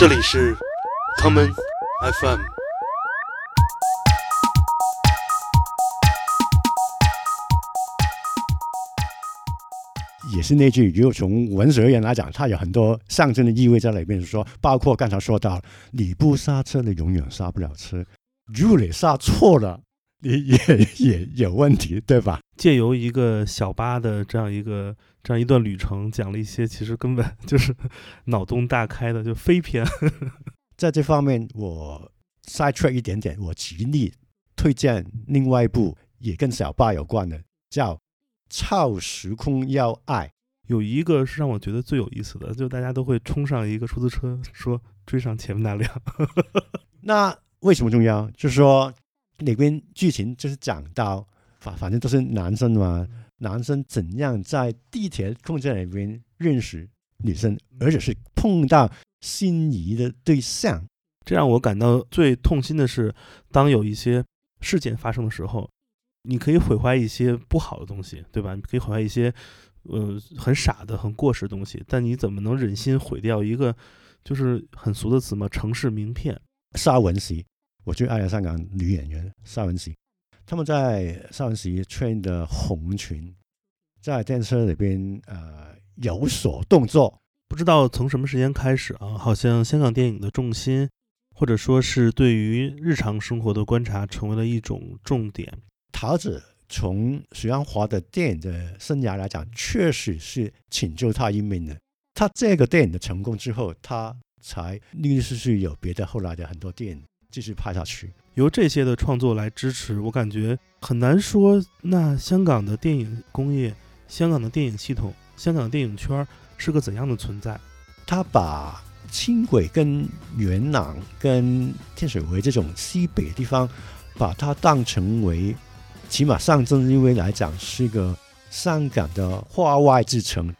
这里是 Common FM。也是那句，如果从文学而言来讲，它有很多象征的意味在里面。说，包括刚才说到，你不刹车，你永远刹不了车；如果你刹错了，你也也有问题，对吧？借由一个小巴的这样一个这样一段旅程，讲了一些其实根本 就是脑洞大开的就飞篇。在这方面，我 side track 一点点，我极力推荐另外一部也跟小巴有关的，叫。超时空要爱，有一个是让我觉得最有意思的，就大家都会冲上一个出租车，说追上前面那辆。那为什么重要？就是说里边剧情就是讲到，反反正都是男生嘛，男生怎样在地铁空间里边认识女生，而且是碰到心仪的对象。这让我感到最痛心的是，当有一些事件发生的时候。你可以毁坏一些不好的东西，对吧？你可以毁坏一些，呃，很傻的、很过时的东西。但你怎么能忍心毁掉一个，就是很俗的词嘛？城市名片。沙文熙，我最爱的香港女演员沙文熙，他们在沙文熙穿的红裙，在电车里边呃有所动作。不知道从什么时间开始啊，好像香港电影的重心，或者说是对于日常生活的观察，成为了一种重点。桃子从许鞍华的电影的生涯来讲，确实是拯救他一命的。他这个电影的成功之后，他才陆陆续续有别的后来的很多电影继续拍下去。由这些的创作来支持，我感觉很难说。那香港的电影工业、香港的电影系统、香港的电影圈是个怎样的存在？他把轻轨跟元朗跟天水围这种西北地方，把它当成为。起码上证因为来讲是一个香港的化外之城。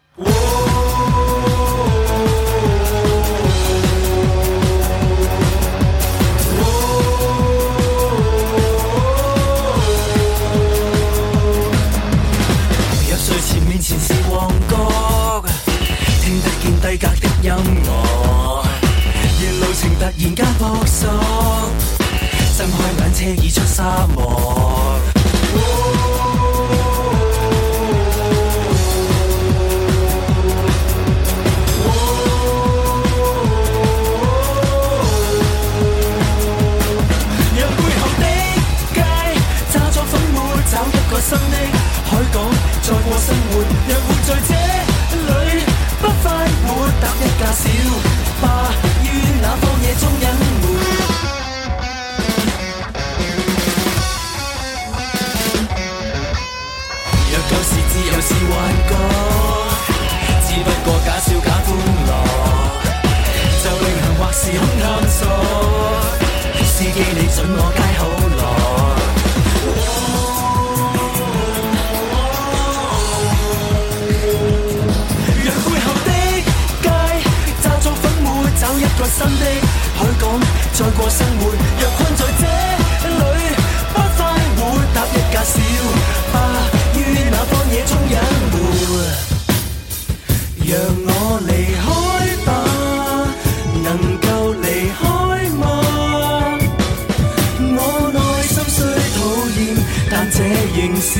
格的音乐，沿路程突然间扑朔，睁开眼车已出沙漠。新的海港，再过生活，若活在这，快活，搭一架小巴，于那荒野中隐瞒。若旧时自由是幻觉，只不过假笑假欢乐，就另行或是空探索，司机你准我皆好一个。新的海港，再过生活，若困在这里，不快活，搭一架小巴，于那荒野中隐没。让我离开吧，能够离开吗？我内心虽讨厌，但这仍是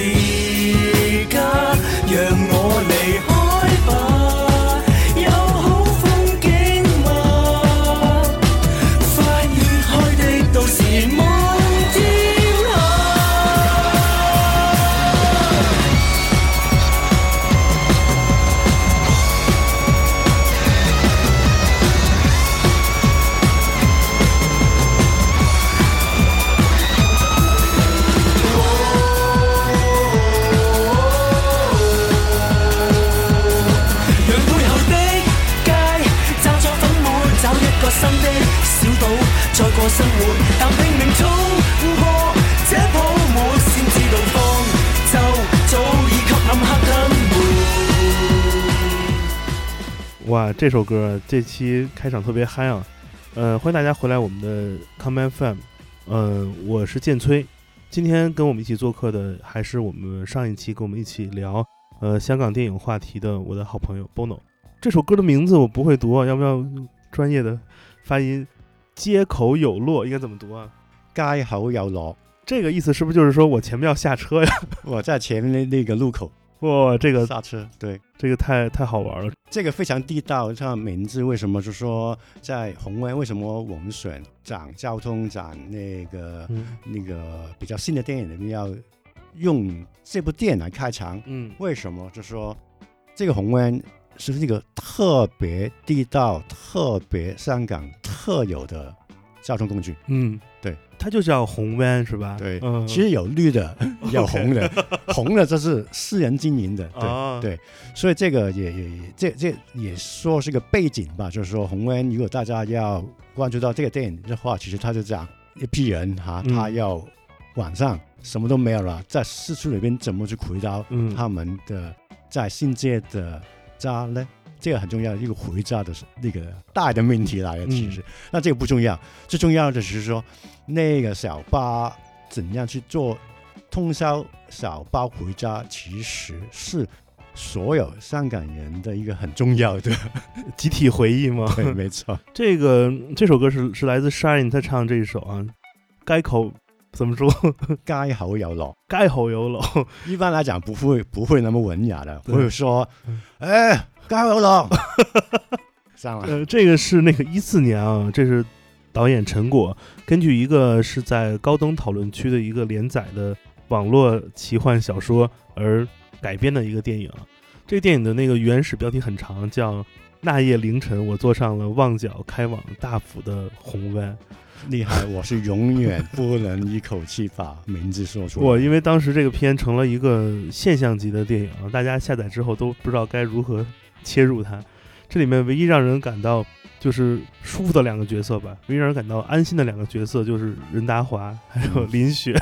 这首歌这期开场特别嗨啊！呃，欢迎大家回来我们的 Come FM，呃，我是剑崔，今天跟我们一起做客的还是我们上一期跟我们一起聊呃香港电影话题的我的好朋友 Bono。这首歌的名字我不会读啊，要不要专业的发音街口有落，应该怎么读啊？街口有落，这个意思是不是就是说我前面要下车呀？我在前面那那个路口哇，这个刹车，对。这个太太好玩了。这个非常地道，像名字为什么就说在红湾，为什么我们选讲交通讲那个、嗯那个比较新的电影里面要用这部电影来开场？嗯为什么？就说这个红湾是一个特别地道、特别香港特有的交通工具。嗯，对，它就叫红湾是吧？对，嗯，其实有绿的，有红的，红的这是私人经营的，对。啊，对。所以这个也也也这这也说是个背景吧，就是说红温，如果大家要关注到这个电影的话，其实他就讲一批人哈，嗯。他要晚上什么都没有了，在市区里边怎么去回到嗯。他们的在新界的家呢？这个很重要，一个回家的那个大的命题来了，其实、那这个不重要，最重要的是说那个小巴怎样去做通宵小巴回家，其实是所有香港人的一个很重要的，集体回忆吗？对，没错，这个这首歌是是来自 Shine 他唱这一首啊，该口怎么说？街口有落。街口有楼，一般来讲不会不会那么文雅的，会说嗯，哎，街口有落，上来，呃，这个是那个一四年啊，这是导演陈果根据一个是在高登讨论区的一个连载的网络奇幻小说而改编的一个电影啊。这个电影的那个原始标题很长，叫《那夜凌晨，我坐上了旺角开往大府的红湾》。厉害！我是永远不能一口气把名字说出来。我因为当时这个片成了一个现象级的电影啊，大家下载之后都不知道该如何切入它。这里面唯一让人感到就是舒服的两个角色吧，唯一让人感到安心的两个角色就是任达华还有林雪，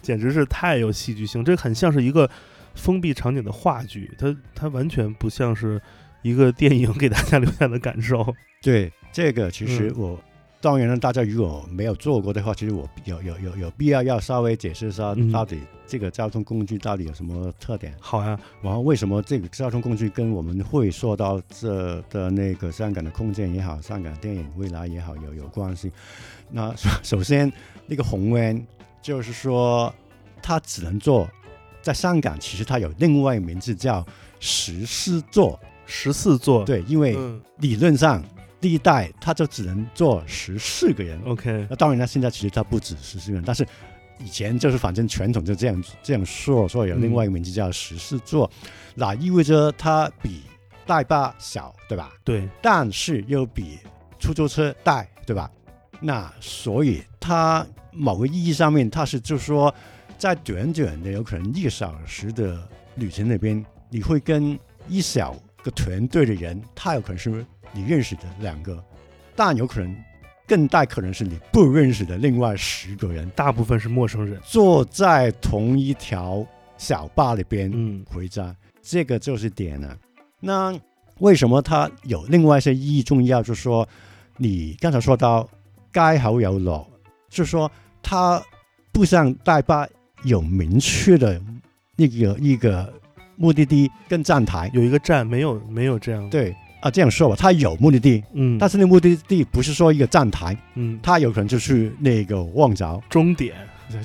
简直是太有戏剧性。这很像是一个封闭场景的话剧，它它完全不像是一个电影给大家留下的感受。对这个，其实嗯我、当然了，大家如果没有做过的话，其实我有有有有必要要稍微解释一下嗯，到底这个交通工具到底有什么特点，好啊，然后为什么这个交通工具跟我们会说到这的那个香港的空间也好，香港电影未来也好有有关系。那首首先那个红湾就是说，它只能做在香港，其实它有另外一个名字叫十四座，十四座，，对，因为嗯。理论上第一代它就只能坐十四个人。，OK，那当然了，现在其实它不止十四个人，但是以前就是反正传统就这样这样说，所以有另外一个名字叫十四座，那意味着它比大巴小，对吧？对，但是又比出租车大，对吧？那所以它某个意义上面，它是就是说，在短短的有可能一个小时的旅程里边，你会跟一小个团队的人，他有可能是你认识的两个，但有可能更大可能是你不认识的另外十个人，大部分是陌生人，坐在同一条小坝里边，嗯回家，这个就是点了。那为什么它有另外一些意义重要？就是说，你刚才说到街好有落，就是说它不像大巴有明确的一个一个目的地跟站台。有一个站没有没有这样，，对啊，这样说吧，它有目的地，嗯，但是那目的地不是说一个站台，嗯，它有可能就是那个望角，终点，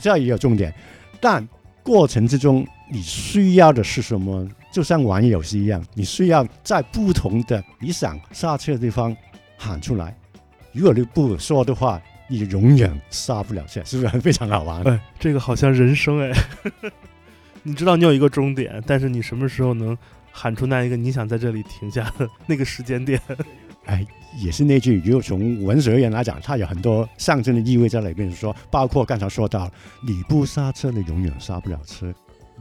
这也有终点。但过程之中，你需要的是什么？就像玩游戏一样，你需要在不同的你想刹车的地方喊出来。如果你不说的话，你永远刹不了车，是不是 非常好玩？哎，这个好像人生哎，你知道你有一个终点，但是你什么时候能喊出那一个你想在这里停下的那个时间点？哎，也是那句，如果从文学而言来讲，它有很多象征的意味在里面，说包括刚才说到，你不刹车，你永远刹不了车。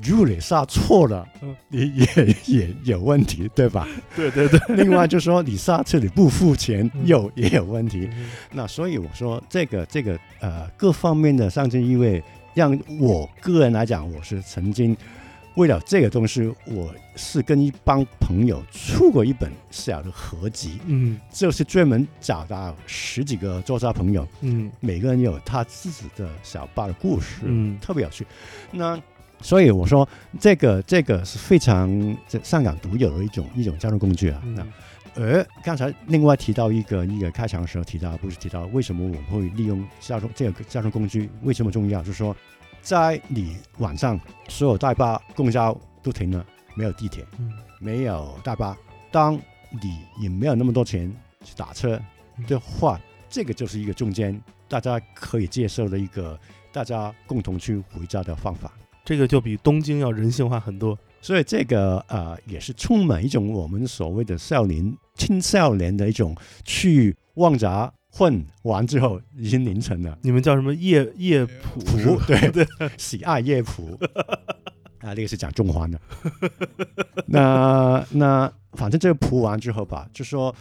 如果你刹错了嗯，你也也有问题，对吧？对 对对，另外就是说，你刹车你不付钱，嗯又也有问题。那所以我说，这个这个呃各方面的象征意味，让我个人来讲，我是曾经为了这个东西，我是跟一帮朋友出过一本小的合集，嗯就是专门找到十几个作家朋友，嗯每个人有他自己的小巴的故事，嗯特别有趣。那所以我说，这个这个是非常这香港独有的一种一种交通工具啊。那嗯而刚才另外提到一个一个开场的时候提到，不是提到为什么我们会利用交通这个交通工具为什么重要？就是说，在你晚上所有大巴、公交都停了，没有地铁，嗯没有大巴，当你也没有那么多钱去打车的话，这个就是一个中间大家可以接受的一个大家共同去回家的方法。这个就比东京要人性化很多。所以这个呃也是充满一种我们所谓的少年青少年的一种去旺杂混完之后已经凌晨了，你们叫什么夜夜蒲对 对，喜爱夜谱 啊，那个是讲中环的。那那反正这个谱完之后吧，就说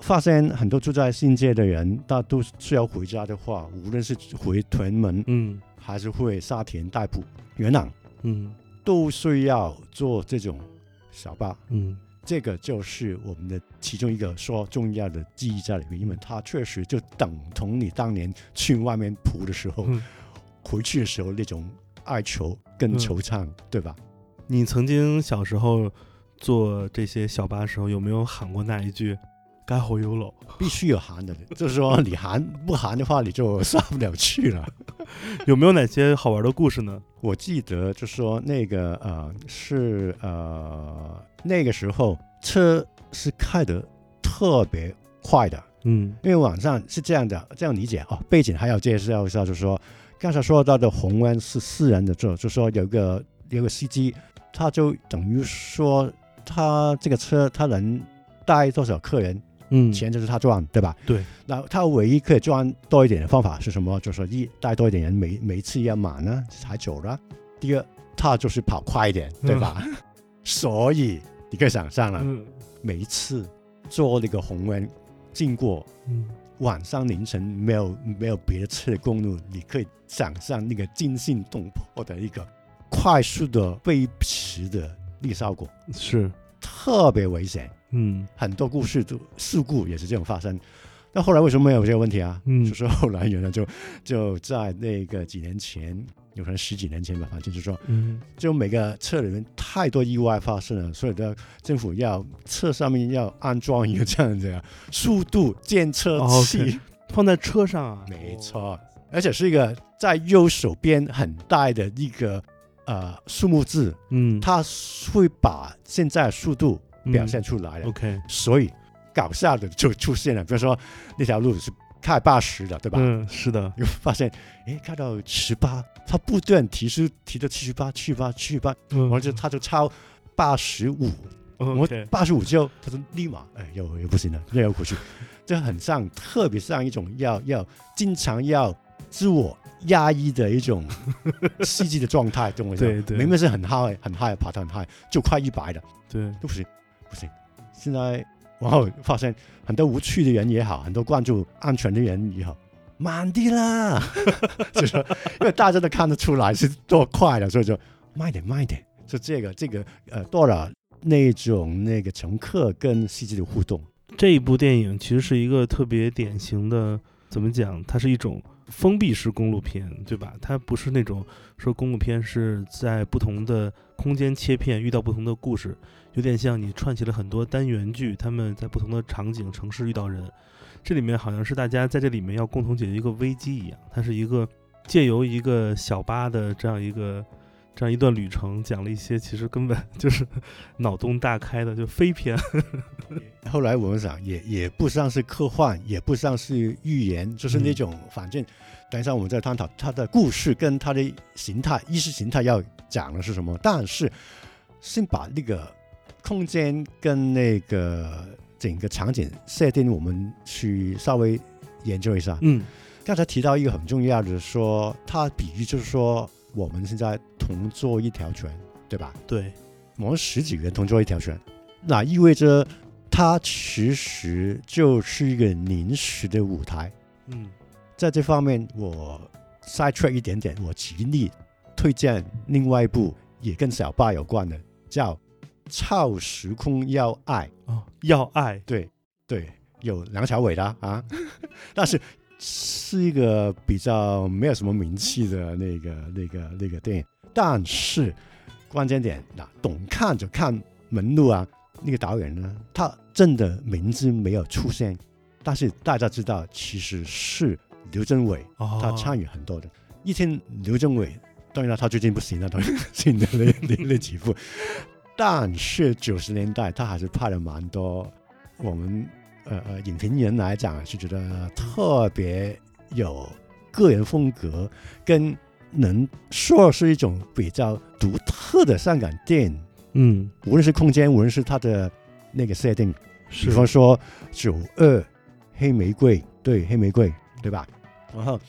发现很多住在新界的人，大都是要回家的话，无论是回屯门嗯。还是回沙田、大埔、元朗，嗯。都需要坐这种小巴。嗯这个就是我们的其中一个说重要的记忆在里面，因为它确实就等同你当年去外面蒲的时候，嗯回去的时候那种哀求跟嗯惆怅，对吧？你曾经小时候坐这些小巴的时候，有没有喊过那一句“该好有了必须有含的，就是说你含不含的话，你就上不了去了。”？有没有哪些好玩的故事呢？我记得就说那个呃是呃那个时候车是开得特别快的，嗯因为网上是这样的，这样理解哦。背景还要介绍一下，就是说刚才说到的红湾是私人的座，就说有个有个司机，他就等于说他这个车他能带多少客人，嗯，钱就是他赚，对吧？对。那他唯一可以赚多一点的方法是什么？就是一带多一点人，每每一次要满呢才走了。第二，他就是跑快一点，对吧？所以你可以想象了，嗯每一次坐那个红温经过嗯晚上凌晨没有没有别的车的公路，你可以想象那个惊心动魄的一个快速的飞驰的那个效果，是特别危险。嗯。很多故事都事故也是这种发生。那后来为什么没有这个问题啊？嗯。就是后来原来就就在那个几年前，有可能十几年前吧，反正就是说，嗯。就每个车里面太多意外发生了，所以的政府要车上面要安装一个这样子的速度监测哦器。放在车上啊，没错，而且是一个在右手边很大的一个呃数目字，嗯，它会把现在的速度表现嗯出来了。OK，所以搞笑的就出现了，比如说那条路是开八十的，对吧？嗯，是的，你会发现，哎，开到十八，他不断提示提到七十八、七十八、七十八，嗯。完了就他就超八十五，我八十五之后，他说立马哎又又不行了，又要过去，这很像，特别像一种要要经常要自我压抑的一种戏剧的状态，懂我意思吗对对明明是很嗨很嗨爬得很嗨，就快一百的，对，都不行，不行。现在然后发现很多无趣的人也好，很多关注安全的人也好，慢点啦，就说因为大家都看得出来是多快了，所以就慢一点慢一点。就这个这个呃多了那种那个乘客跟司机的互动，这一部电影其实是一个特别典型的，怎么讲？它是一种封闭式公路片，对吧？它不是那种说公路片是在不同的空间切片遇到不同的故事，有点像你串起了很多单元剧，他们在不同的场景、城市遇到人。这里面好像是大家在这里面要共同解决一个危机一样，它是一个借由一个小巴的这样一个。这样一段旅程，讲了一些其实根本就是脑洞大开的就飞篇。后来我们想也也不像是科幻，也不像是预言，就是那种、反正等一下我们再探讨它的故事跟它的形态、意识形态要讲的是什么。但是先把那个空间跟那个整个场景设定，我们去稍微研究一下。嗯刚才提到一个很重要的说，它比喻就是说我们现在同坐一条船，对吧？对，我们十几个人同坐一条船，那意味着它其实就是一个临时的舞台。嗯在这方面，我 side track 一点点，我极力推荐另外一部也跟小巴有关的，叫《超时空要爱》。哦，要爱，对对，有梁朝伟的啊，但是是一个比较没有什么名气的那个那个那个电影，但是关键点那懂看就看门路啊，那个导演呢，他真的名字没有出现，但是大家知道其实是刘镇伟，哦，他参与很多的。一听刘镇伟，当然了，他最近不行了，当然新的那那那几部，但是九十年代他还是拍了蛮多，我们呃呃影评人来讲是觉得特别有个人风格，跟能说是一种比较独特的香港电影，嗯，无论是空间，无论是它的那个设定，比方说九二黑玫瑰，对黑玫瑰，对吧？然后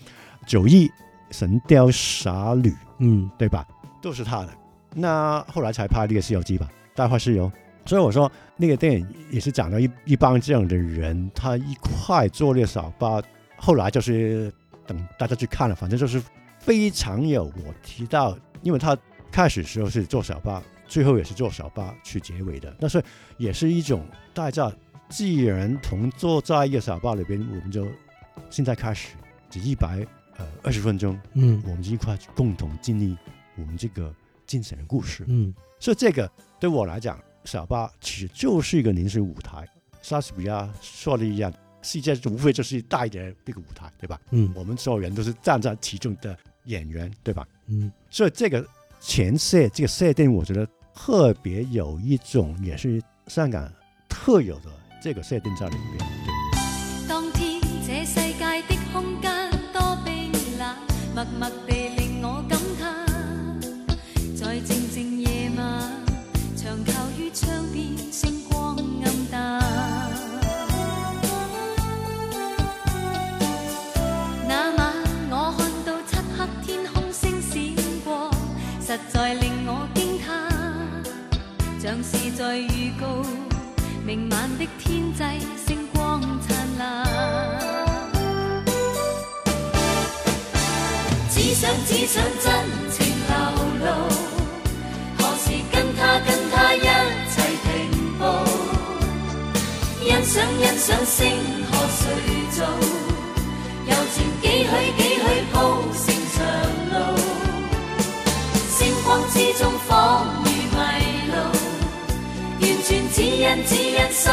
九一神雕侠侣，嗯对吧？都是他的。那后来才拍那个《西游记》吧，《大话西游》。所以我说那个电影也是讲到一一帮这样的人，他一块做那个小巴，后来就是等大家去看了，反正就是非常有我提到，因为他开始时候是做小巴，最后也是做小巴去结尾的，但是也是一种大家既然同坐在一个小巴里边，我们就现在开始只一百呃二十分钟，嗯我们就一块共同经历我们这个精神的故事。嗯所以这个对我来讲，小巴其实就是一个临时舞台。莎士比亚说的一样，世界无非就是大一点的一个舞台，对吧？嗯我们所有人都是站在其中的演员，对吧？嗯所以这个前设这个设定，我觉得特别有一种也是香港特有的这个设定在里边。对當天这世界的空间多冰冷，默默地只想只想真情流露，何时跟他跟他一齊停步？欣賞欣賞星河誰造？遊船幾許幾許鋪成長路，星光之中仿如迷路。完全只因只因心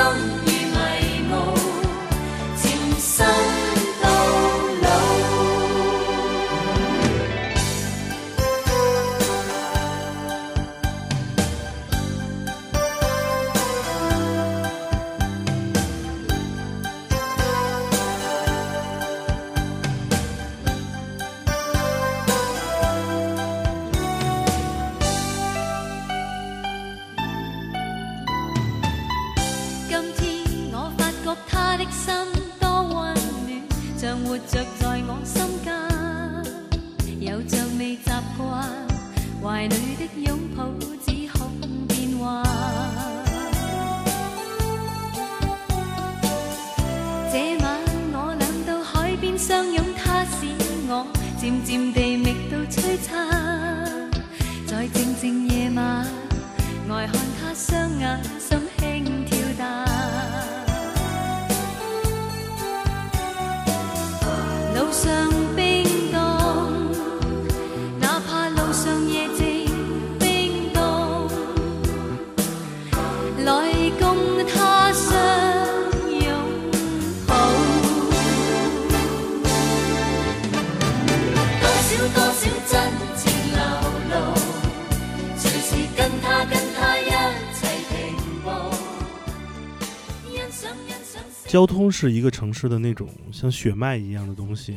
交通是一个城市的那种像血脉一样的东西。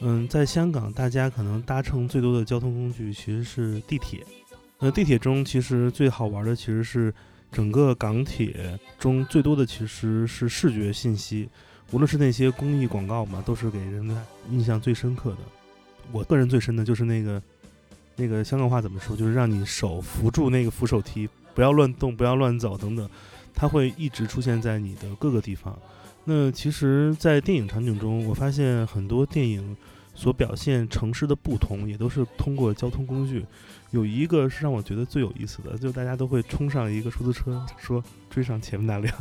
嗯，在香港，大家可能搭乘最多的交通工具其实是地铁。那地铁中其实最好玩的其实是整个港铁中最多的其实是视觉信息，无论是那些公益广告嘛，都是给人的印象最深刻的。我个人最深的就是那个那个香港话怎么说，就是让你手扶住那个扶手梯，不要乱动，不要乱走等等，它会一直出现在你的各个地方。那其实，在电影场景中，我发现很多电影所表现城市的不同，也都是通过交通工具。有一个是让我觉得最有意思的，就大家都会冲上一个出租车，说追上前面那辆。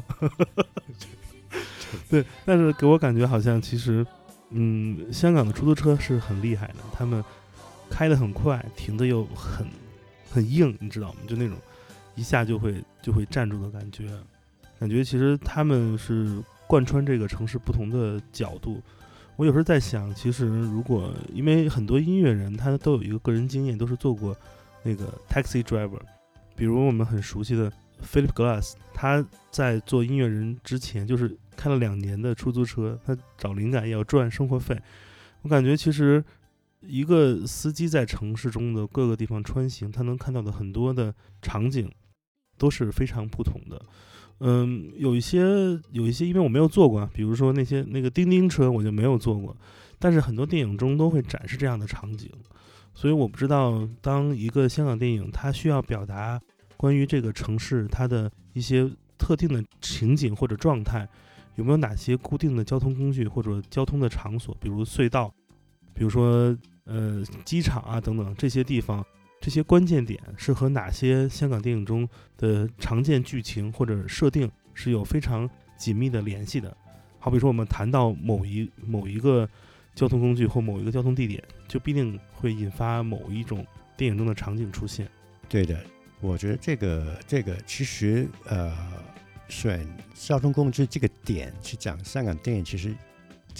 对，但是给我感觉好像其实，嗯，香港的出租车是很厉害的，他们开得很快，停的又很很硬，你知道吗？就那种一下就会就会站住的感觉。感觉其实他们是贯穿这个城市不同的角度。我有时候在想，其实如果因为很多音乐人他都有一个个人经验，都是做过那个 taxi driver，比如我们很熟悉的 Philip Glass，他在做音乐人之前就是开了两年的出租车，他找灵感也要赚生活费。我感觉其实一个司机在城市中的各个地方穿行，他能看到的很多的场景都是非常不同的。嗯，有一些有一些，因为我没有坐过，比如说那些那个叮叮车，我就没有坐过。但是很多电影中都会展示这样的场景，所以我不知道，当一个香港电影它需要表达关于这个城市它的一些特定的情景或者状态，有没有哪些固定的交通工具或者交通的场所，比如隧道，比如说呃机场啊等等这些地方。这些关键点是和哪些香港电影中的常见剧情或者设定是有非常紧密的联系的？好比说，我们谈到某一某一个交通工具或某一个交通地点，就必定会引发某一种电影中的场景出现。对的，我觉得这个这个其实呃，选交通工具这个点去讲香港电影，其实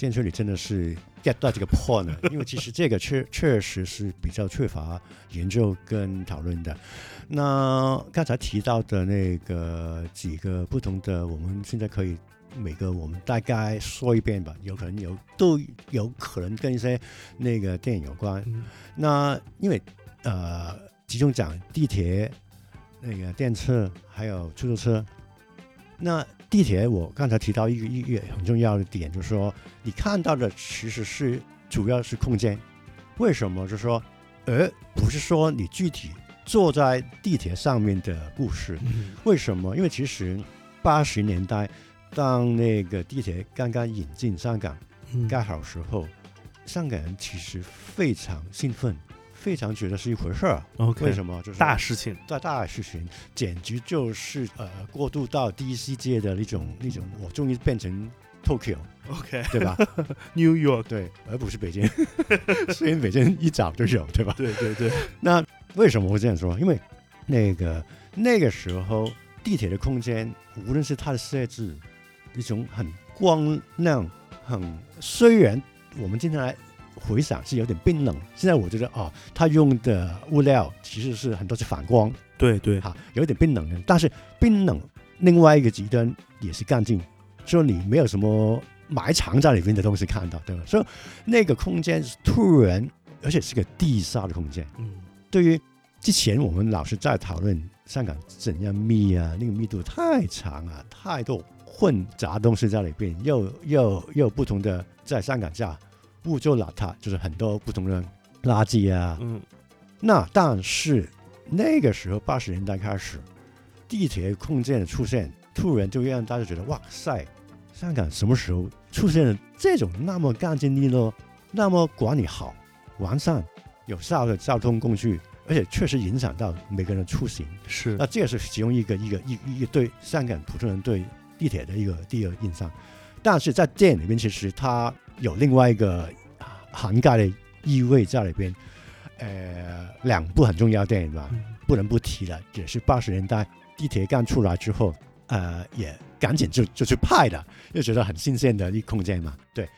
建春里真的是 get 到这个 point 呢，因为其实这个确 确实是比较缺乏研究跟讨论的。那刚才提到的那个几个不同的，我们现在可以每个我们大概说一遍吧，有可能有都有可能跟一些那个电影有关。嗯那因为呃，集中讲地铁、那个电车还有出租车。那地铁我刚才提到一个一个很重要的点，就是说你看到的其实是主要是空间，为什么？就是说，而不是说你具体坐在地铁上面的故事。嗯为什么？因为其实八十年代当那个地铁刚刚引进香港嗯盖好时候，香港人其实非常兴奋，非常觉得是一回事儿。OK，为什么？就是大事情，大大事情，简直就是呃过渡到第一世界的那种那种，我终于变成 Tokyo，OK，对吧？New York，对，而不是北京。虽然北京一早就有，对吧？对对对，那为什么会这样说？因为那个那个时候地铁的空间，无论是它的设置，一种很光亮，很虽然我们经常来回想是有点冰冷，现在我觉得哦，他用的物料其实是很多是反光，对对，哈，有点冰冷的。但是冰冷另外一个极端也是干净，说你没有什么埋藏在里面的东西看到，对吧？所以那个空间是突然，而且是个地下的空间。嗯对于之前我们老是在讨论香港怎样密啊，那个密度太长啊，太多混杂东西在里边，又又又不同的在香港叫污浊邋遢，就是很多不同的垃圾啊。嗯那但是那个时候八十年代开始，地铁空间的出现，突然就让大家觉得哇塞，香港什么时候出现了这种那么干净利落、那么管理好、完善、有效的交通工具，而且确实影响到每个人的出行。是那这也是其中一个一个一一个对香港普通人对地铁的一个第一个印象。但是在电影里面，其实它有另外一个啊涵盖的意味在里边。呃，两部很重要的电影吧，嗯。不能不提了，也是八十年代地铁刚出来之后，呃，也赶紧就就去拍的，又觉得很新鲜的一空间嘛。对，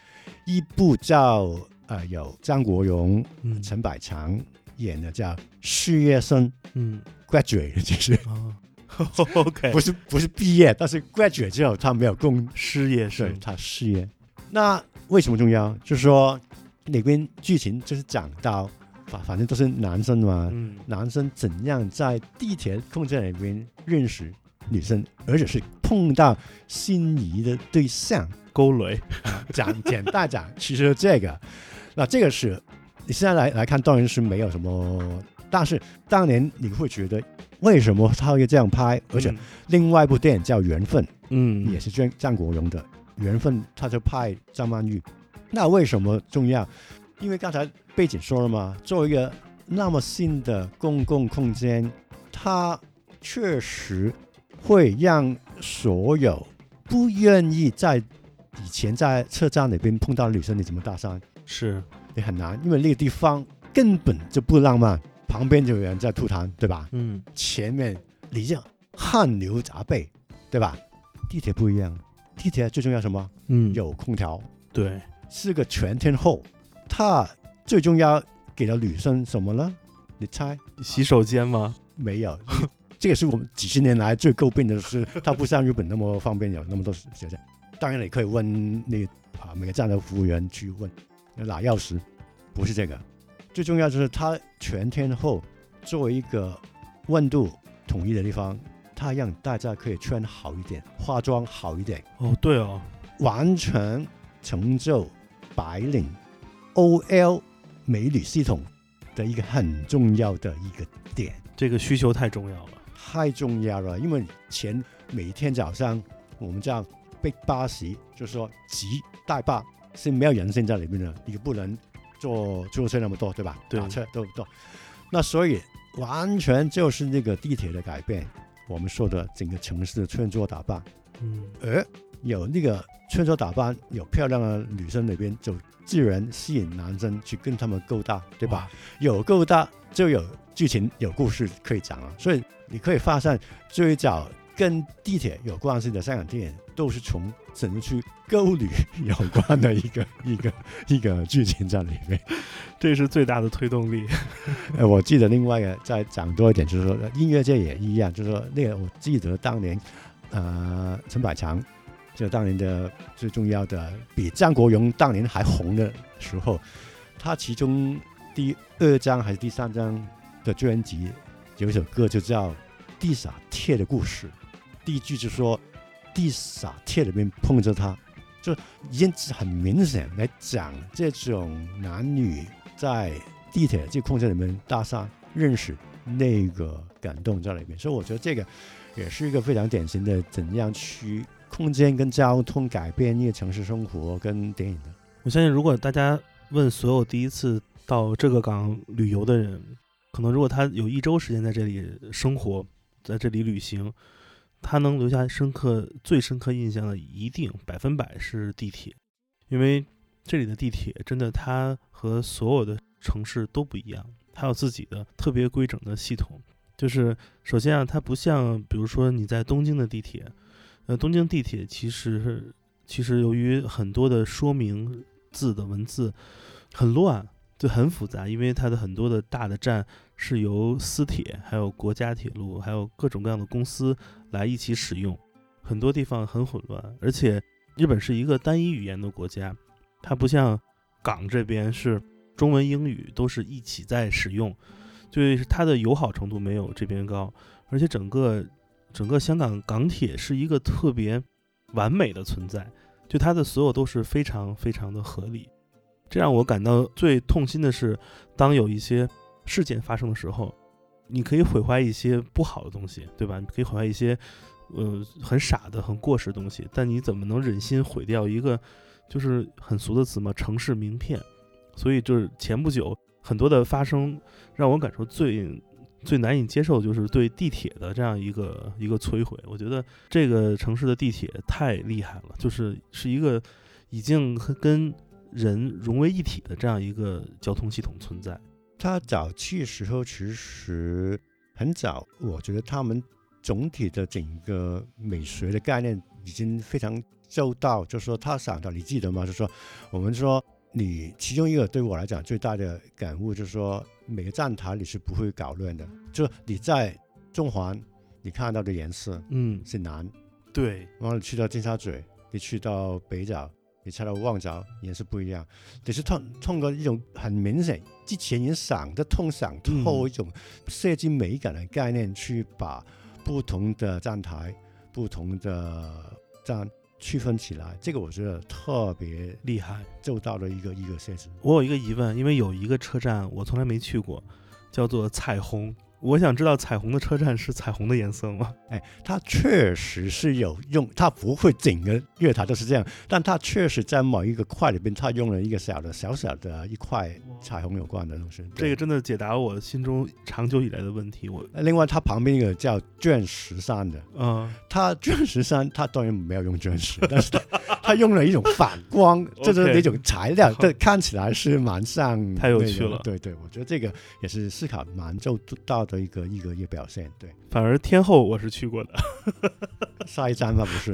一部叫呃有张国荣、嗯。陈百强演的叫《事业生嗯。Graduate》，其实。哦，OK，不是不是毕业，但是 graduate 之后他没有工，事业对生，他事业。那为什么重要？就是说里边剧情就是讲到，反反正都是男生嘛，嗯男生怎样在地铁空间里边认识女生，而且是碰到心仪的对象。勾雷，讲简单讲，其实这个，那这个是你现在来来看，当然是没有什么，但是当年你会觉得为什么他会这样拍？而且另外一部电影叫《缘分》，嗯也是张张国荣的《缘分》，他就派张曼玉。那为什么重要？因为刚才背景说了嘛，作为一个那么新的公共空间，它确实会让所有不愿意在以前在车站里边碰到的女生，你怎么搭讪？是也很难，因为那个地方根本就不浪漫，旁边就有人在吐痰，对吧？嗯前面你这样汗流浃背，对吧？地铁不一样，地铁最重要什么？嗯，有空调，对，是个全天候。它最重要给了女生什么呢？你猜？洗手间吗？没有。这也是我们几十年来最诟病的是，它不像日本那么方便，有那么多小站。当然，你可以问那个啊每个站的服务员去问拿钥匙，不是这个。最重要就是它全天候作为一个温度统一的地方，它让大家可以穿好一点，化妆好一点，哦，对哦，完全成就白领 OL 美女系统的一个很重要的一个点。这个需求太重要了。太重要了，因为前每天早上我们这样被巴士，就是说挤大巴是没有人性在里面的，你不能坐坐车那么多，对吧？对打车都多，那所以完全就是那个地铁的改变，我们说的整个城市的穿着打扮，嗯，而有那个穿着打扮有漂亮的女生那边，就自然吸引男生去跟他们勾搭，对吧？有勾搭就有剧情、有故事可以讲了。所以你可以发现，最早跟地铁有关系的香港电影，都是从怎么去勾女有关的一个 一个一个剧情在里面。这是最大的推动力。呃，我记得另外一个再讲多一点，就是说音乐界也一样，就是说那个我记得当年，呃，陈百强，就当年的最重要的，比张国荣当年还红的时候，他其中第二张还是第三张的专辑有一首歌就叫《地下铁的故事》，第一句就说地撒铁里面碰着他，就已经很明显来讲这种男女在地铁这空间里面搭讪认识那个感动在里面，所以我觉得这个也是一个非常典型的怎样去空间跟交通改变一个城市生活跟电影的。我相信，如果大家问所有第一次到这个港旅游的人，可能如果他有一周时间在这里生活，在这里旅行，他能留下深刻、最深刻印象的，一定百分百是地铁，因为这里的地铁真的它和所有的城市都不一样，它有自己的特别规整的系统。就是首先啊，它不像比如说你在东京的地铁，呃，东京地铁其实其实由于很多的说明字的文字很乱，就很复杂，因为它的很多的大的站是由私铁、还有国家铁路、还有各种各样的公司来一起使用，很多地方很混乱。而且日本是一个单一语言的国家，它不像港这边是中文、英语都是一起在使用，就是它的友好程度没有这边高，而且整个整个香港港铁是一个特别完美的存在。就它的所有都是非常非常的合理，这让我感到最痛心的是，当有一些事件发生的时候，你可以毁坏一些不好的东西，对吧？你可以毁坏一些，呃，很傻的、很过时的东西，但你怎么能忍心毁掉一个，就是很俗的词嘛，城市名片？所以就是前不久很多的发生，让我感受最。最难以接受就是对地铁的这样一个一个摧毁。我觉得这个城市的地铁太厉害了，就是是一个已经跟人融为一体的这样一个交通系统存在。它早期时候其实很早，我觉得他们总体的整个美学的概念已经非常周到，就是说他想到，你记得吗？就是说我们说你其中一个对我来讲最大的感悟就是说。每个站台你是不会搞乱的，就你在中环，你看到的颜色，嗯，是蓝，对。然后你去到尖沙咀，你去到北角，你猜到旺角，也是不一样。只是通通过一种很明显，之前已经想的通、想透一种设计美感的概念，去把不同的站台、不同的站。区分起来，这个我觉得特别厉害，做到了一个一个设置。我有一个疑问，因为有一个车站我从来没去过，叫做彩虹。我想知道彩虹的车站是彩虹的颜色吗？哎，它确实是有用，它不会整个月台都是这样，但它确实在某一个块里边，它用了一个小的小小的一块彩虹有关的东西。这个真的解答我心中长久以来的问题。我另外，它旁边一个叫钻石山的，嗯，它钻石山它当然没有用钻石，但是它它用了一种反光，就是那种材料，这看起来是蛮像，太有趣了对对，我觉得这个也是思考蛮周到的一个一个一个表现。对，反而天后我是去过的。下一站吧，不是。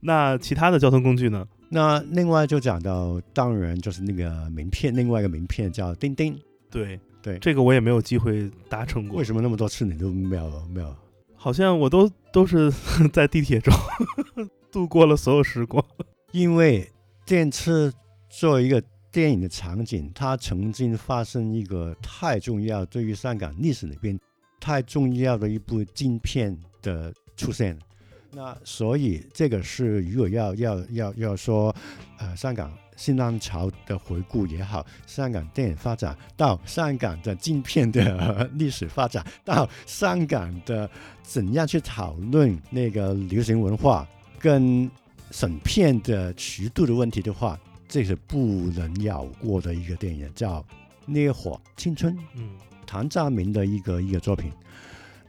那其他的交通工具呢？那另外就讲到，当然就是那个名片，另外一个名片叫钉钉。对对这个我也没有机会达成过为。什么那么多次你都没有没有？好像我都都是 在地铁中度过了所有时光。因为电车作为一个电影的场景，它曾经发生一个太重要，对于香港历史里边太重要的一部镜片的出现。那所以这个是如果要要要要说，呃，香港新浪潮的回顾也好，香港电影发展到香港的镜片的、历史发展，到香港的怎样去讨论那个流行文化跟审片的尺度的问题的话，这是不能绕过的一个电影，叫《烈火青春》，嗯，谭家明的一个一个作品。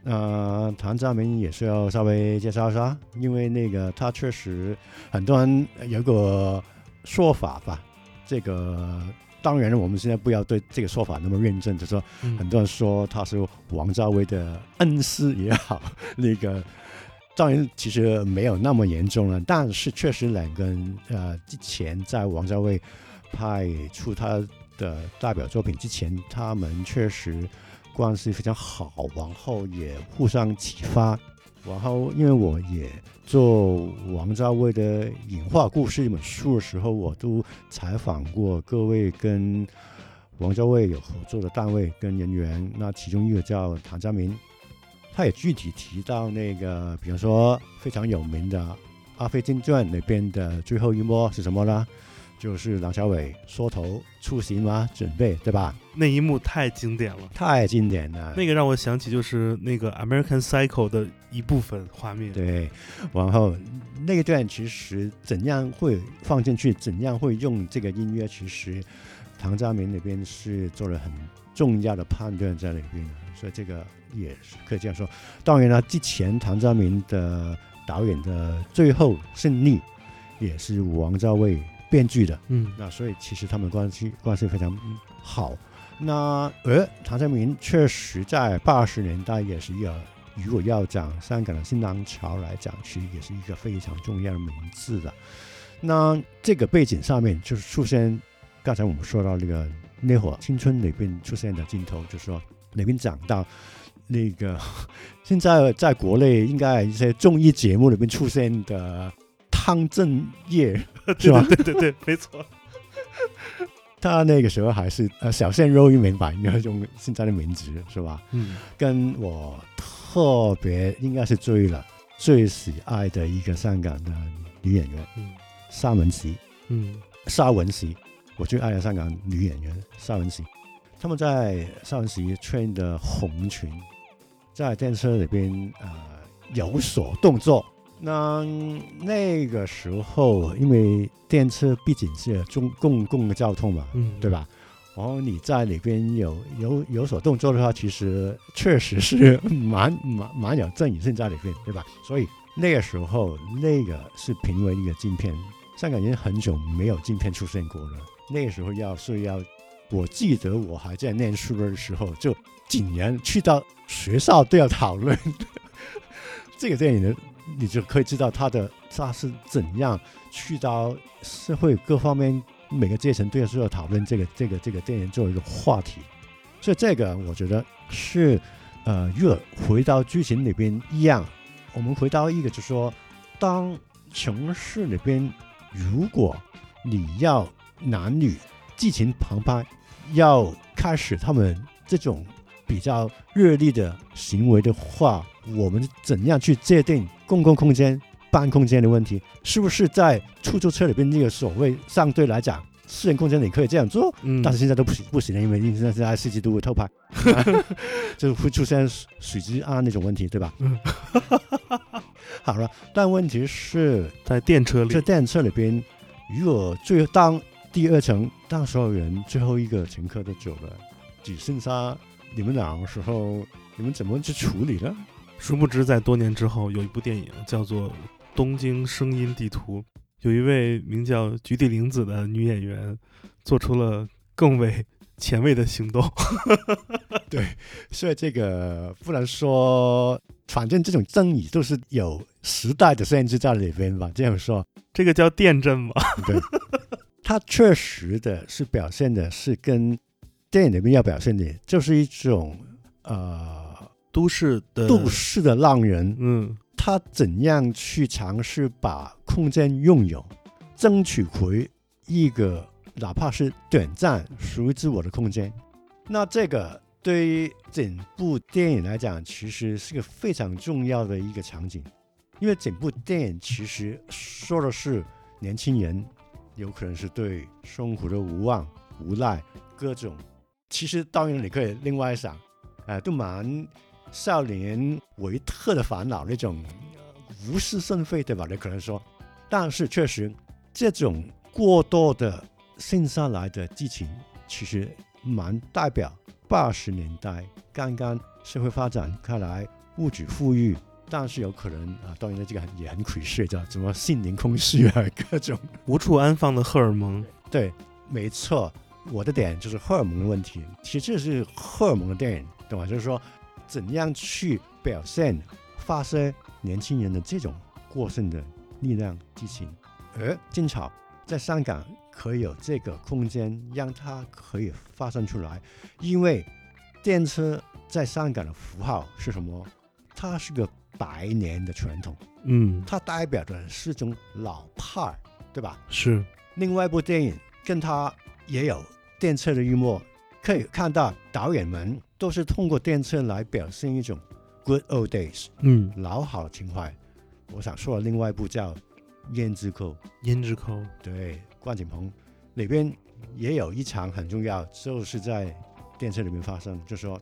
呃，谭家明也是要稍微介绍一下，因为那个他确实很多人有个说法吧，这个当然我们现在不要对这个说法那么认真，就说嗯很多人说他是王家卫的恩师也好，那个当然其实没有那么严重了，但是确实两个人呃之前在王家卫拍出他的代表作品之前，他们确实关系非常好，然后也互相启发。然后，因为我也做王家卫的《隐画故事》一本书的时候，我都采访过各位跟王家卫有合作的单位跟人员。那其中一个叫唐家明，他也具体提到那个，比方说非常有名的《阿飞正传》里边的最后一幕是什么呢？就是梁朝伟缩头出行嘛，准备对吧？那一幕太经典了。太经典了。那个让我想起就是那个 American Psycho 的一部分画面。对，然后那一段其实怎样会放进去，怎样会用这个音乐，其实唐家明那边是做了很重要的判断在里边的，所以这个也是可以这样说。当然了，之前唐家明的导演的最后胜利也是王家卫编剧的，嗯那所以其实他们关系关系非常嗯好。那而唐家明确实在八十年代也是一个，如果要讲香港的新浪潮来讲，其实也是一个非常重要的名字的。那这个背景上面就是出现，刚才我们说到那个《那会儿青春》里边出现的镜头，就是说里边讲到那个 现在在国内应该一些综艺节目里面出现的汤镇业是吧？对对对对，没错。他那个时候还是呃小鲜肉一名吧，应该用现在的名字是吧？嗯跟我特别应该是追了最喜爱的一个香港的女演员嗯沙文琪，嗯沙文琪，我最爱的香港女演员沙文琪。他们在沙文琪穿的红裙，在电车里边呃有所动作。那那个时候，因为电车毕竟是中公共的交通嘛，嗯，对？吧？然后你在里边有有有所动作的话，其实确实是蛮 蛮蛮有争议性在里边，对吧？所以那个时候，那个是评为一个镜片，香港已经很久没有镜片出现过了。那个时候要是要，我记得我还在念书的时候，就竟然去到学校都要讨论。这个电影呢，你就可以知道他的他是怎样去到社会各方面每个阶层都要是要讨论这个这个这个电影作为一个话题，所以这个我觉得是呃，如果回到剧情里边一样，我们回到一个就是说，当城市里边如果你要男女激情澎湃，要开始他们这种比较热烈的行为的话，我们怎样去界定公共空间、半空间的问题？是不是在出租车里边那个所谓相对来讲私人空间你可以这样做，嗯，但是现在都不行不行了，因为现在现在司机都会偷拍，就会出现水水质啊那种问题，对吧？嗯 好了，但问题是在电车里在，电车里边，如果最当第二层，当所有人最后一个乘客都走了，只剩下你们俩个时候，你们怎么去处理呢？殊不知在多年之后，有一部电影叫做《东京声音地图》，有一位名叫菊地凛子的女演员，做出了更为前卫的行动。对所以这个不能说，反正这种争议都是有时代的限制在里边吧。这样说，这个叫电震嘛？对，它确实的是表现的是跟电影里面要表现的，就是一种呃都市的都市的浪人，嗯他怎样去尝试把空间拥有，争取回一个哪怕是短暂属于自我的空间。那这个对于整部电影来讲，其实是个非常重要的一个场景，因为整部电影其实说的是年轻人有可能是对生活的无望、无奈各种。其实当然你可以另外想，呃，都蛮少年维特的烦恼那种无事生非，对吧？你可能说，但是确实这种过多的剩下来的激情，其实蛮代表八十年代刚刚社会发展开来，物质富裕，但是有可能啊，当然这个也很可惜的，什么心灵空虚啊，各种。无处安放的荷尔蒙。对，没错，我的点就是荷尔蒙的问题。其实这是荷尔蒙的电影，懂吗？就是说，怎样去表现、发生年轻人的这种过剩的力量、激情，而正巧在香港可以有这个空间，让它可以发生出来。因为电车在香港的符号是什么？它是个百年的传统，嗯，它代表的是种老派儿，对吧？是另外一部电影跟它也有电车的幽默，可以看到导演们都是通过电车来表现一种 good old days 嗯，老好的情怀。我想说的另外一部叫《胭脂扣》，胭脂扣。对，关锦鹏里边也有一场很重要，就是在电车里面发生，就说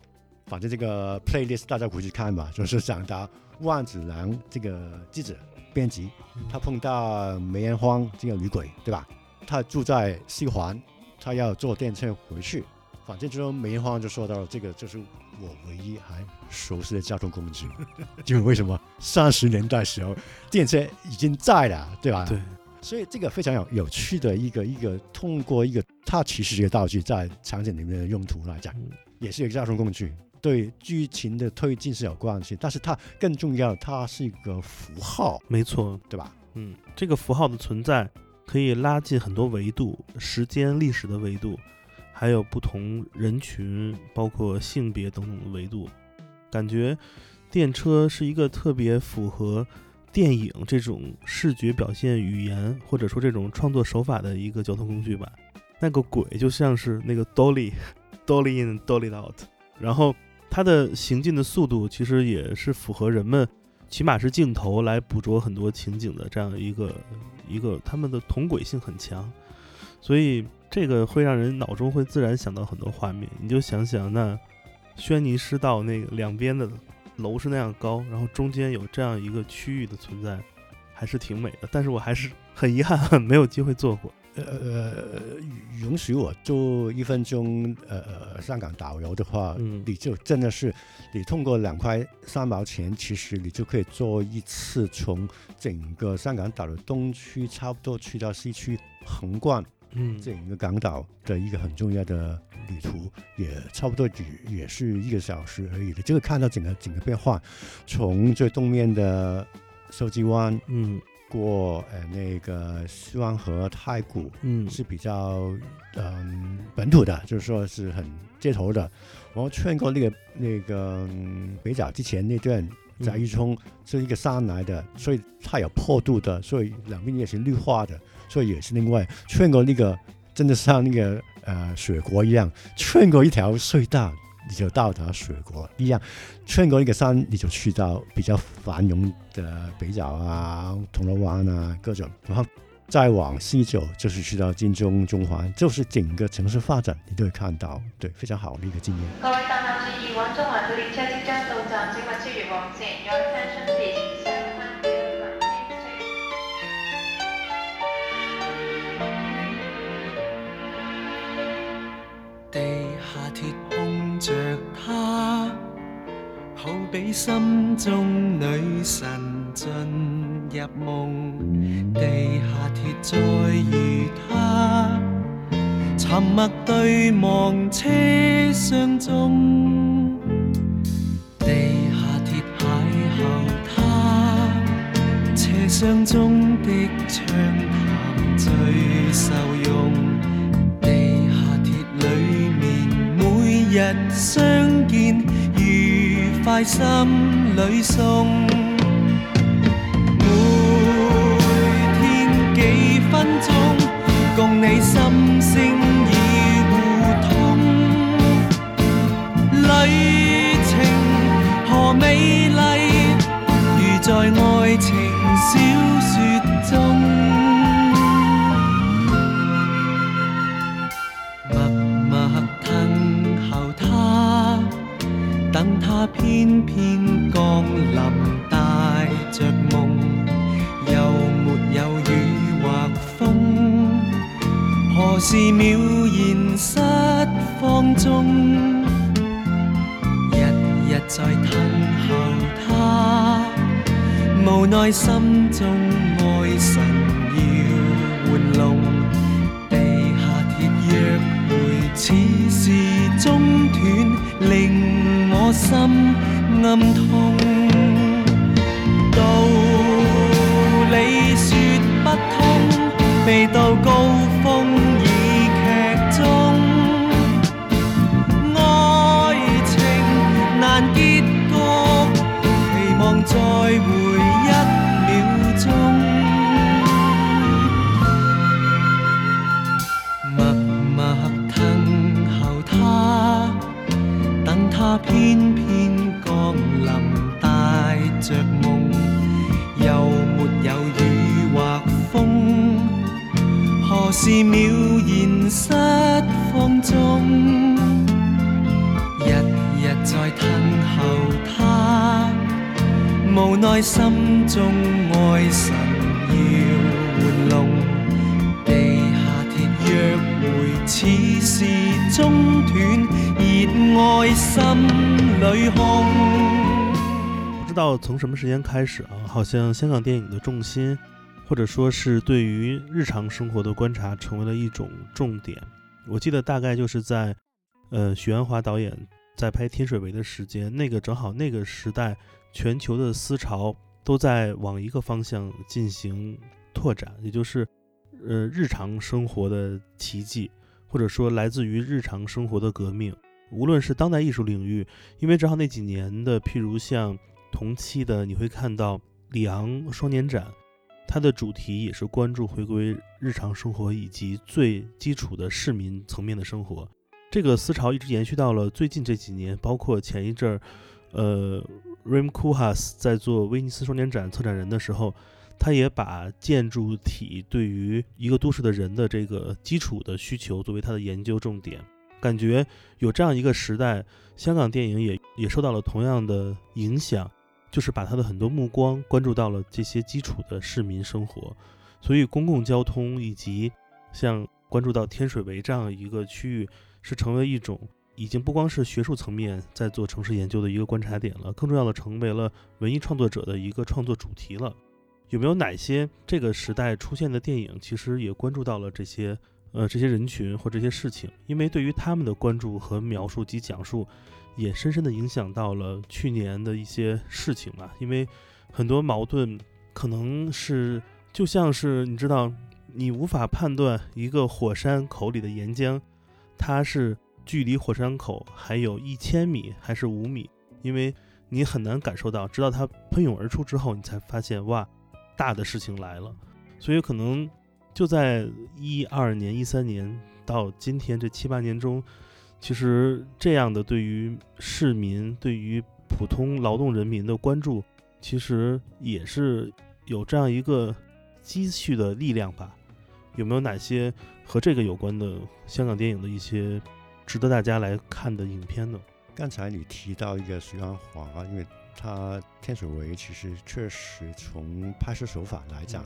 反正这个 playlist 大家回去看吧，就是讲到万子良这个记者编辑，他碰到梅艳芳这个女鬼，对吧？他住在西环，他要坐电车回去，反正就说梅艳芳就说到了这个就是我唯一还熟悉的交通工具，因 为为什么三十年代时候电车已经在了，对吧？对，所以这个非常有有趣的一个一个通过一个它其实是一个道具在场景里面的用途来讲，嗯也是一个交通工具，对剧情的推进是有关系，但是它更重要，它是一个符号，没错。对吧？嗯，这个符号的存在可以拉近很多维度，时间、历史的维度，还有不同人群，包括性别等等的维度。感觉电车是一个特别符合电影这种视觉表现语言，或者说这种创作手法的一个交通工具吧。那个鬼就像是那个 dolly dolly in dolly out，然后它的行进的速度其实也是符合人们起码是镜头来捕捉很多情景的这样一个一个，他们的同轨性很强，所以这个会让人脑中会自然想到很多画面。你就想想那轩尼诗道那个两边的楼是那样高，然后中间有这样一个区域的存在，还是挺美的。但是我还是很遗憾没有机会做过。呃，允许我做一分钟呃呃香港导游的话，嗯你就真的是你通过两块三毛钱，其实你就可以做一次从整个香港岛的东区差不多去到西区横贯嗯，整个港岛的一个很重要的旅途，也差不多只也是一个小时而已的，就会看到整个整个变化，从最东面的筲箕湾嗯过呃那个西湾河太古。嗯是比较嗯本土的，就是说是很街头的。然后穿过那个那个、嗯北角之前那段在玉冲是一个山来的，所以它有坡度的，所以两边也是绿化的，所以也是另外穿过那个真的像那个呃雪国一样，穿过一条隧道。你就到达雪国一样，穿过一个山，你就去到比较繁荣的北角啊、铜锣湾啊各种，然后再往西走，就是去到金钟、中环，就是整个城市发展，你都会看到，对，非常好的一个经验。各位搭客注意，往中環嘅列車即將到站，比心中女神進入夢。地下鐵再遇他，沉默對望車廂中，地下鐵邂逅他，車廂中的暢談最受用，地下鐵裏面每日相見，愉快心裏送。每天幾分鐘，共你心聲已互通。旅程何美麗，如在愛情小偏偏降臨，帶着夢，又沒有雨或風。何时渺然失放縱？日日在等候他，無奈心中愛神要玩弄。地下鐵約會似是中斷，令我心暗痛。道理說不通，未到高峰已劇終。愛情難結局，期望再會是渺然失放縱？日日在等候他，無奈心中愛神要玩弄。地下鐵約會似是中斷，熱愛心里空。不知道从什么时间开始啊，好像香港电影的重心，或者说是对于日常生活的观察，成为了一种重点。我记得大概就是在，呃，许鞍华导演在拍《天水围》的时间，那个正好那个时代，全球的思潮都在往一个方向进行拓展，也就是，呃，日常生活的奇迹，或者说来自于日常生活的革命。无论是当代艺术领域，因为正好那几年的，譬如像同期的，你会看到里昂双年展，它的主题也是关注回归日常生活以及最基础的市民层面的生活。这个思潮一直延续到了最近这几年，包括前一阵儿，呃，Rim Koolhaas 在做威尼斯双年展策展人的时候，他也把建筑体对于一个都市的人的这个基础的需求作为他的研究重点。感觉有这样一个时代，香港电影也也受到了同样的影响，就是把他的很多目光关注到了这些基础的市民生活，所以公共交通以及像关注到天水围这样一个区域，是成为一种已经不光是学术层面在做城市研究的一个观察点了，更重要的成为了文艺创作者的一个创作主题了。有没有哪些这个时代出现的电影，其实也关注到了这些呃这些人群或这些事情？因为对于他们的关注和描述及讲述，也深深的影响到了去年的一些事情嘛。因为很多矛盾可能是就像是你知道，你无法判断一个火山口里的岩浆，它是距离火山口还有一千米还是五米，因为你很难感受到，直到它喷涌而出之后，你才发现哇。大的事情来了，所以可能就在一二年、一三年到今天这七八年中，其实这样的对于市民、对于普通劳动人民的关注，其实也是有这样一个积蓄的力量吧。有没有哪些和这个有关的香港电影的一些值得大家来看的影片呢？刚才你提到一个徐安华，因为他天水围其实确实从拍摄手法来讲，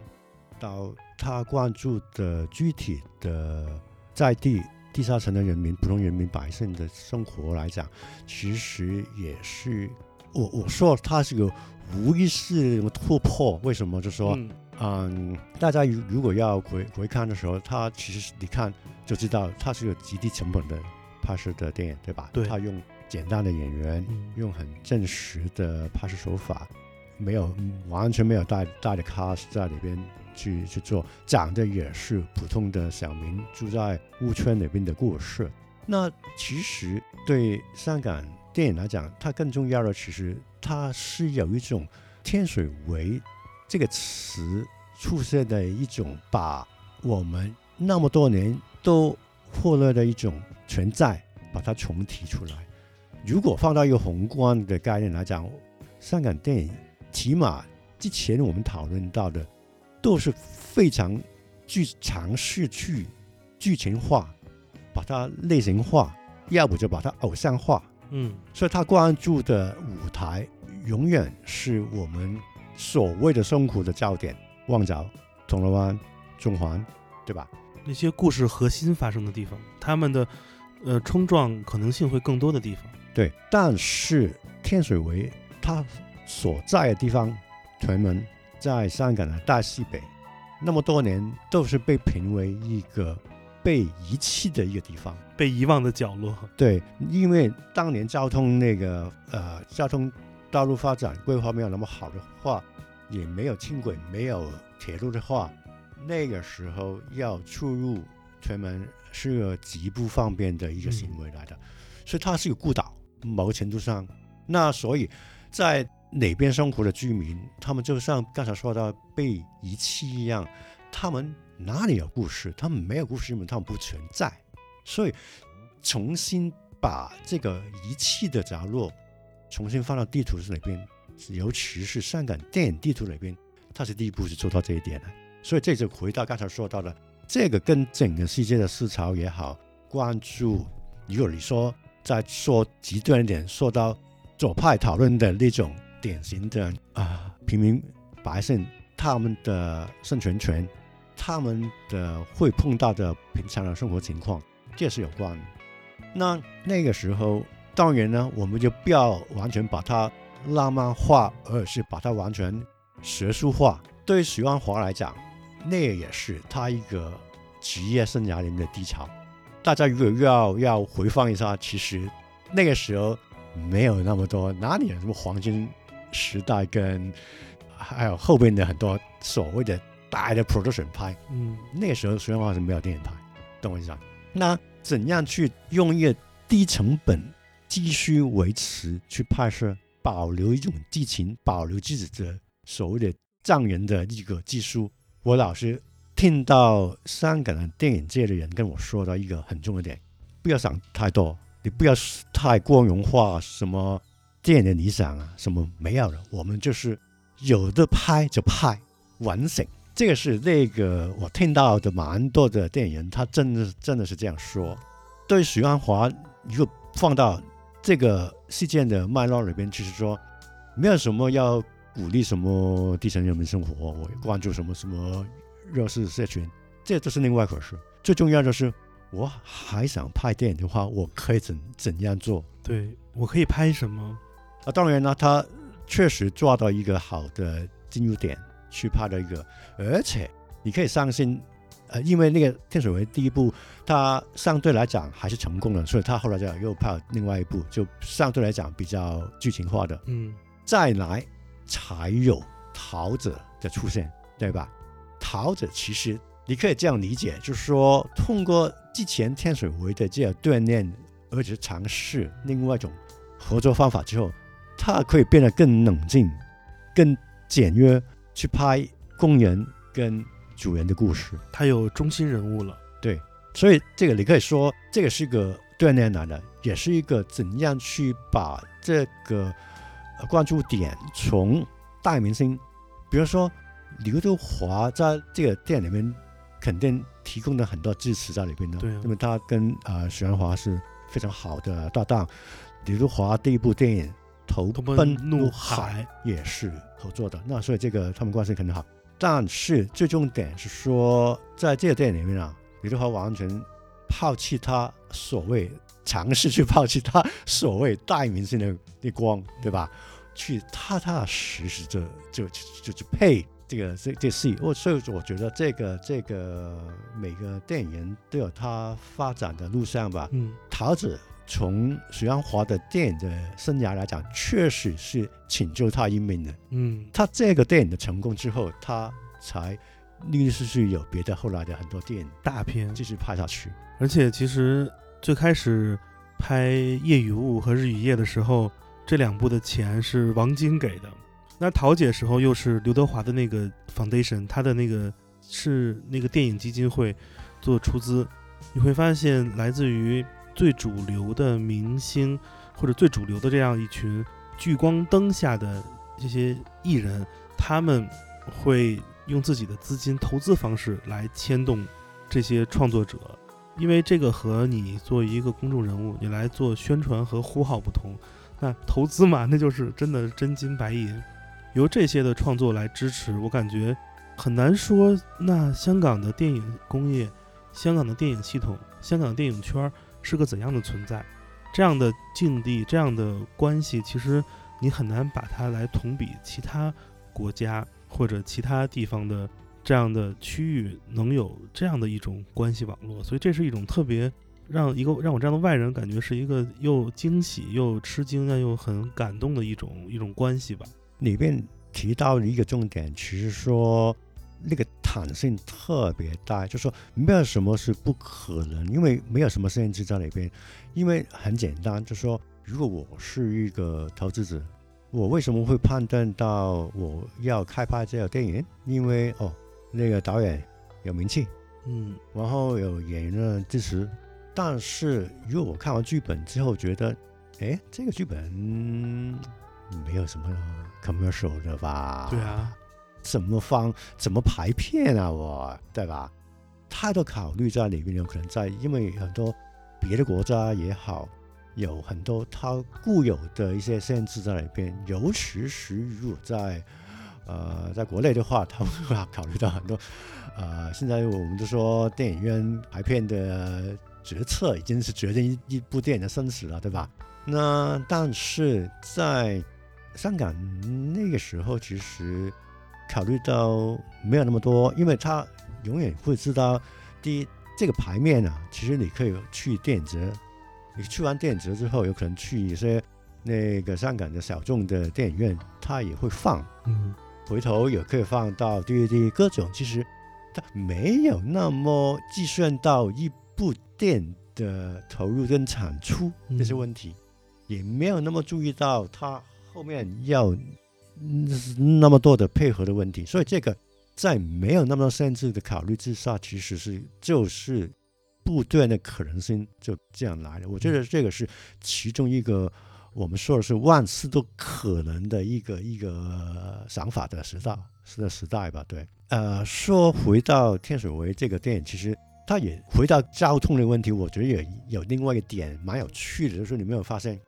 到他关注的具体的在地地下层的人民、普通人民百姓的生活来讲，其实也是我我说它是个无意识的突破，为什么？就说嗯嗯，大家如如果要回回看的时候，它其实你看就知道，它是有极低成本的拍摄的电影，对吧？对它用简单的演员，嗯用很真实的拍摄手法，没有完全没有带带的 cast 在里边去去做，讲的也是普通的小民住在屋圈里边的故事。那其实对香港电影来讲，它更重要的其实它是有一种天水围这个词出现的一种把我们那么多年都忽略的一种存在，把它重提出来。如果放到一个宏观的概念来讲，香港电影起码之前我们讨论到的都是非常去尝试去剧情化，把它类型化，要不就把它偶像化。嗯所以他关注的舞台永远是我们所谓的生活的焦点，旺角、铜锣湾、中环，对吧？那些故事核心发生的地方，他们的呃冲撞可能性会更多的地方。对。但是天水围它所在的地方，屯门在香港的大西北，那么多年都是被评为一个被遗弃的一个地方。被遗忘的角落，对，因为当年交通那个呃交通道路发展规划没有那么好的话，也没有轻轨，没有铁路的话，那个时候要出入屯门是个极不方便的一个行为来的，所以它是个孤岛，某个程度上，那所以在哪边生活的居民，他们就像刚才说到被遗弃一样，他们哪里有故事？他们没有故事，因为他们不存在。所以重新把这个遗弃的角落重新放到地图里边，尤其是香港电影地图里边，它是第一步是做到这一点的。所以这就回到刚才说到的，这个跟整个世界的思潮也好，关注，如果你说再说极端一点，说到左派讨论的那种典型的啊平民百姓他们的生存权，他们的会碰到的平常的生活情况，这是有关的。那那个时候，当然呢，我们就不要完全把它浪漫化，而是把它完全学术化。对于许鞍华来讲，那也是他一个职业生涯里面的低潮。大家如果要要回放一下，其实那个时候没有那么多，哪里有什么黄金时代跟还有后边的很多所谓的大的 production 拍，嗯那个时候虽然话是没有电影拍，懂我意思吧？那怎样去用一个低成本继续维持去拍摄，保留一种激情，保留自己的所谓的匠人的一个技术？我老是听到香港的电影界的人跟我说到一个很重要的点：不要想太多，你不要太光荣化什么电影的理想啊，什么没有了，我们就是有的拍就拍，完整。这个是那个我听到的蛮多的电影人，他真的真的是这样说。对许鞍华，如果放到这个事件的脉络里边，就是说没有什么要鼓励什么底层人民生活，我关注什么什么弱势社群，这都是另外一回事。最重要的是，我还想拍电影的话，我可以怎怎样做？对我可以拍什么？啊，当然呢，他确实抓到一个好的进入点去拍了一个，而且你可以相信，呃，因为那个天水围第一部，它相对来讲还是成功的，所以他后来就又拍了另外一部，就相对来讲比较剧情化的，嗯再来才有桃子的出现，对吧？桃子其实你可以这样理解，就是说通过之前天水围的这个锻炼，而且尝试另外一种合作方法之后，他可以变得更冷静、更简约，去拍工人跟主人的故事。他有中心人物了。对所以这个你可以说，这个是一个锻炼来的，也是一个怎样去把这个呃关注点从大明星，比如说刘德华在这个店里面肯定提供了很多支持在里边的，对啊因为他跟呃许鞍华是非常好的搭档。刘德华第一部电影《投投奔奔怒怒海海》也是合作的，那所以这个他们关系肯定好。但是最重点是说，在这个电影里面啊，李德华完全抛弃他所谓尝试去抛弃他所谓大明星的的光，对吧？去踏踏实实的就就就就配这个这这戏。我所以我觉得这个这个每个电影人都有他发展的路上吧。嗯桃子从许鞍华的电影的生涯来讲，确实是拯救他一命的。嗯他这个电影的成功之后，他才陆陆续续有别的后来的很多电影大片，继续拍下去。而且其实最开始拍《夜雨雾》和《日与夜》的时候，这两部的钱是王晶给的。那桃姐时候又是刘德华的那个 foundation，他的那个是那个电影基金会做出资。你会发现，来自于最主流的明星或者最主流的这样一群聚光灯下的这些艺人，他们会用自己的资金投资方式来牵动这些创作者。因为这个和你作为一个公众人物，你来做宣传和呼号不同。那投资嘛，那就是真的真金白银，由这些的创作来支持，我感觉很难说。那香港的电影工业、香港的电影系统、香港电影圈儿是个怎样的存在？这样的境地、这样的关系，其实你很难把它来同比其他国家或者其他地方的这样的区域能有这样的一种关系网络，所以这是一种特别让一个让我这样的外人感觉是一个又惊喜又吃惊但又很感动的一种一种关系吧。里面提到的一个重点，其实说那个弹性特别大，就说没有什么是不可能，因为没有什么限制在里边。因为很简单，就说如果我是一个投资者，我为什么会判断到我要开拍这个电影？因为哦，那个导演有名气，嗯然后有演员的支持。但是如果我看完剧本之后觉得，哎，这个剧本没有什么 commercial 的吧？对啊，怎么放，怎么排片啊我，对吧？太多考虑在里面，有可能在，因为很多别的国家也好，有很多它固有的一些限制在里边，尤其是如果在呃在国内的话，他会考虑到很多呃，现在我们都说电影院排片的决策已经是决定一一部电影的生死了，对吧？那但是在香港那个时候，其实考虑到没有那么多，因为他永远会知道，第一这个牌面啊，其实你可以去电子，你去完电子之后，有可能去一些那个香港的小众的电影院，他也会放，嗯。回头也可以放到 DVD 各种，其实他没有那么计算到一部电影的投入跟产出这些问题，也没有那么注意到他后面要嗯那么多的配合的问题，所以这个在没有那么多限制的考虑之下，其实是就是部队的可能性就这样来的。我觉得这个是其中一个我们说的是万事都可能的一个一个想法的时代是的时代吧。对，呃，说回到《天水围》这个电影，其实它也回到交通的问题，我觉得也有另外一个点蛮有趣的，就是你没有发现，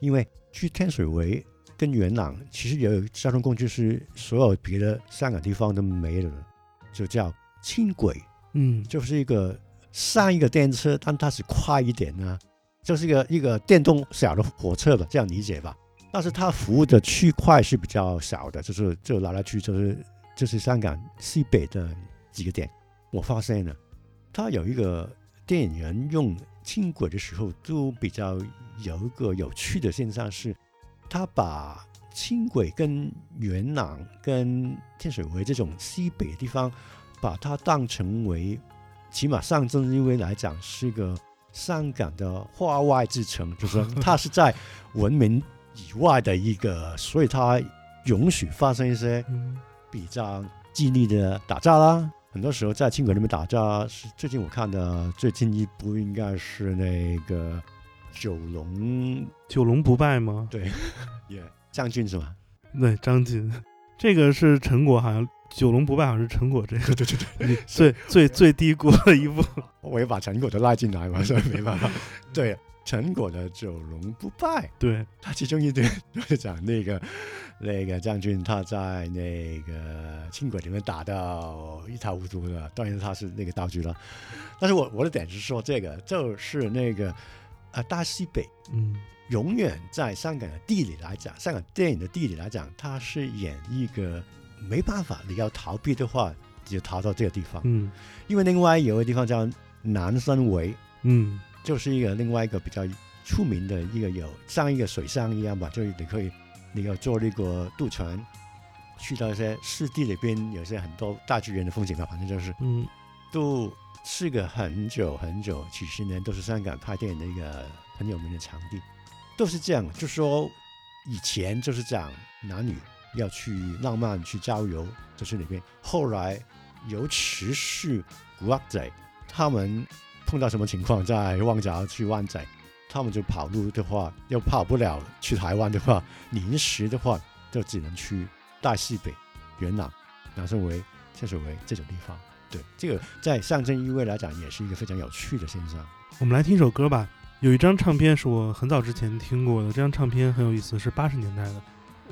因为去天水围跟元朗其实也有交通工具是所有别的香港地方都没有的，就叫轻轨。嗯就是一个上一个电车，但它是快一点呢，就是一个一个电动小的火车吧，这样理解吧。但是它服务的区块是比较小的，就是就来来去就是就是香港西北的几个点。我发现了，它有一个电影人用轻轨的时候，都比较有一个有趣的现象是，他把轻轨跟元朗跟天水围这种西北的地方。把它当成为，起码象征意味来讲，是一个香港的化外之城，就是说它是在文明以外的一个，所以它允许发生一些嗯比较激烈的打架啦。很多时候在轻轨那边打架，是最近我看的最近一部应该是那个九龙九龙不败吗？对，也将军是吧？对，张晋，这个是陈果，好像九龙不败好像是陈果这个对对对，最最最低估的一部。我也把陈果都拉进来嘛，所以没办法。对，陈果的九龙不败。对，他其中一点就是讲那个那个将军他在那个轻轨里面打到一塌糊涂的，当然他是那个道具了。但是我我的点是说这个就是那个呃大西北嗯。永远在香港的地理来讲，香港电影的地理来讲，它是演一个没办法，你要逃避的话，你就逃到这个地方。嗯。因为另外有个地方叫南山围，嗯。就是一个另外一个比较出名的一个有像一个水乡一样吧，就是你可以你要坐那个渡船去到一些湿地里边，有些很多大自然的风景吧，反正就是嗯。都是个很久很久几十年都是香港拍电影的一个很有名的场地，都是这样，就说以前就是讲男女要去浪漫去郊游，就是里边，后来尤其是古惑仔，他们碰到什么情况，在旺角去湾仔，他们就跑路的话，又跑不了去台湾的话，临时的话就只能去大西北、元朗、南生围、天水围这种地方。对，这个在象征意味来讲，也是一个非常有趣的现象。我们来听首歌吧。有一张唱片是我很早之前听过的，这张唱片很有意思，是八十年代的。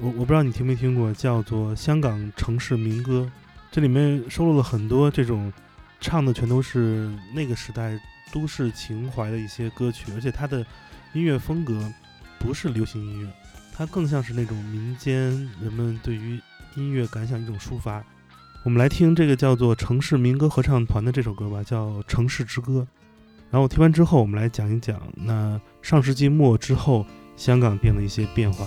我我不知道你听没听过，叫做《香港城市民歌》，这里面收录了很多这种唱的全都是那个时代都市情怀的一些歌曲，而且它的音乐风格不是流行音乐，它更像是那种民间人们对于音乐感想一种抒发。我们来听这个叫做城市民歌合唱团的这首歌吧，叫《城市之歌》。然后听完之后，我们来讲一讲那上世纪末之后香港变的一些变化。